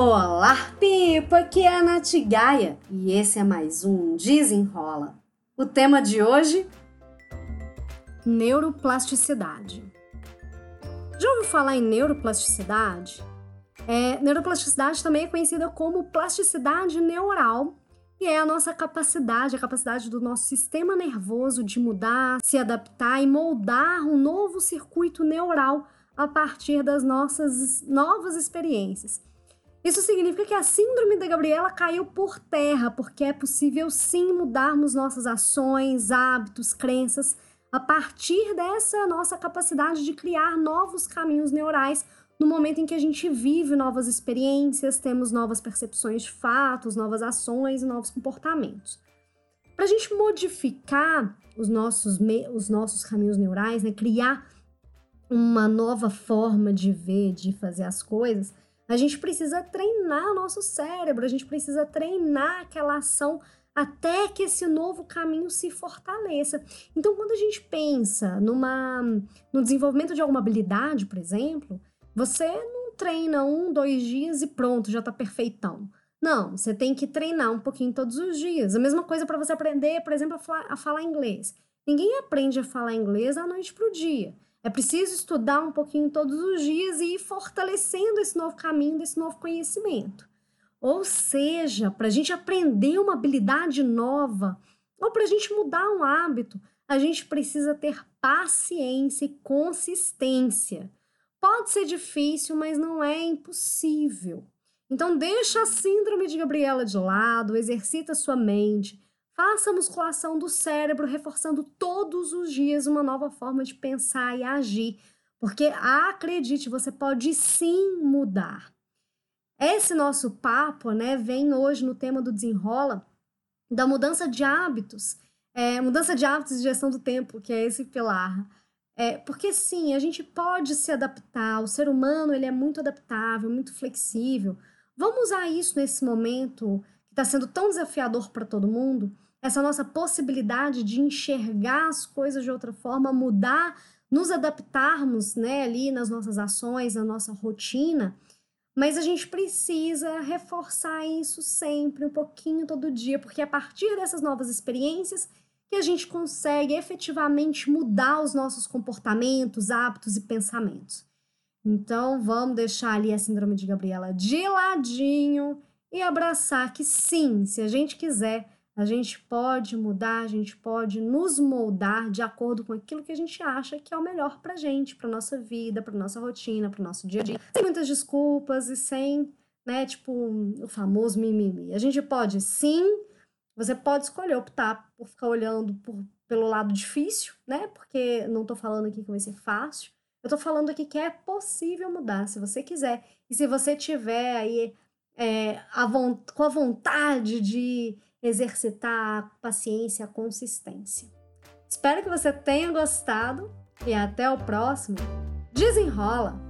Olá, Pipa! Aqui é a Nath Gaia e esse é mais um Desenrola. O tema de hoje: neuroplasticidade. Já ouviu falar em neuroplasticidade? É, neuroplasticidade também é conhecida como plasticidade neural e é a nossa capacidade, a capacidade do nosso sistema nervoso de mudar, se adaptar e moldar um novo circuito neural a partir das nossas novas experiências. Isso significa que a síndrome da Gabriela caiu por terra, porque é possível sim mudarmos nossas ações, hábitos, crenças a partir dessa nossa capacidade de criar novos caminhos neurais no momento em que a gente vive novas experiências, temos novas percepções de fatos, novas ações e novos comportamentos. Para a gente modificar os nossos, os nossos caminhos neurais, né, criar uma nova forma de ver, de fazer as coisas, a gente precisa treinar o nosso cérebro, a gente precisa treinar aquela ação até que esse novo caminho se fortaleça. Então, quando a gente pensa numa, no desenvolvimento de alguma habilidade, por exemplo, você não treina um, dois dias e pronto, já está perfeitão. Não, você tem que treinar um pouquinho todos os dias. A mesma coisa para você aprender, por exemplo, a falar, a falar inglês. Ninguém aprende a falar inglês da noite para o dia. É preciso estudar um pouquinho todos os dias e ir fortalecendo esse novo caminho, desse novo conhecimento. Ou seja, para a gente aprender uma habilidade nova, ou para a gente mudar um hábito, a gente precisa ter paciência e consistência. Pode ser difícil, mas não é impossível. Então deixa a síndrome de Gabriela de lado, exercita sua mente, Faça a musculação do cérebro, reforçando todos os dias uma nova forma de pensar e agir, porque acredite, você pode sim mudar. Esse nosso papo, né, vem hoje no tema do desenrola da mudança de hábitos, é, mudança de hábitos e gestão do tempo, que é esse pilar. É, porque sim, a gente pode se adaptar, o ser humano ele é muito adaptável, muito flexível. Vamos usar isso nesse momento que está sendo tão desafiador para todo mundo essa nossa possibilidade de enxergar as coisas de outra forma, mudar, nos adaptarmos, né, ali nas nossas ações, na nossa rotina. Mas a gente precisa reforçar isso sempre, um pouquinho todo dia, porque é a partir dessas novas experiências que a gente consegue efetivamente mudar os nossos comportamentos, hábitos e pensamentos. Então, vamos deixar ali a síndrome de Gabriela de ladinho e abraçar que sim, se a gente quiser, a gente pode mudar, a gente pode nos moldar de acordo com aquilo que a gente acha que é o melhor pra gente, pra nossa vida, pra nossa rotina, pro nosso dia a dia. Sem muitas desculpas e sem, né, tipo, o famoso mimimi. A gente pode sim, você pode escolher optar por ficar olhando por, pelo lado difícil, né? Porque não tô falando aqui que vai ser fácil. Eu tô falando aqui que é possível mudar, se você quiser. E se você tiver aí é, a com a vontade de exercitar a paciência, a consistência. Espero que você tenha gostado e até o próximo. Desenrola!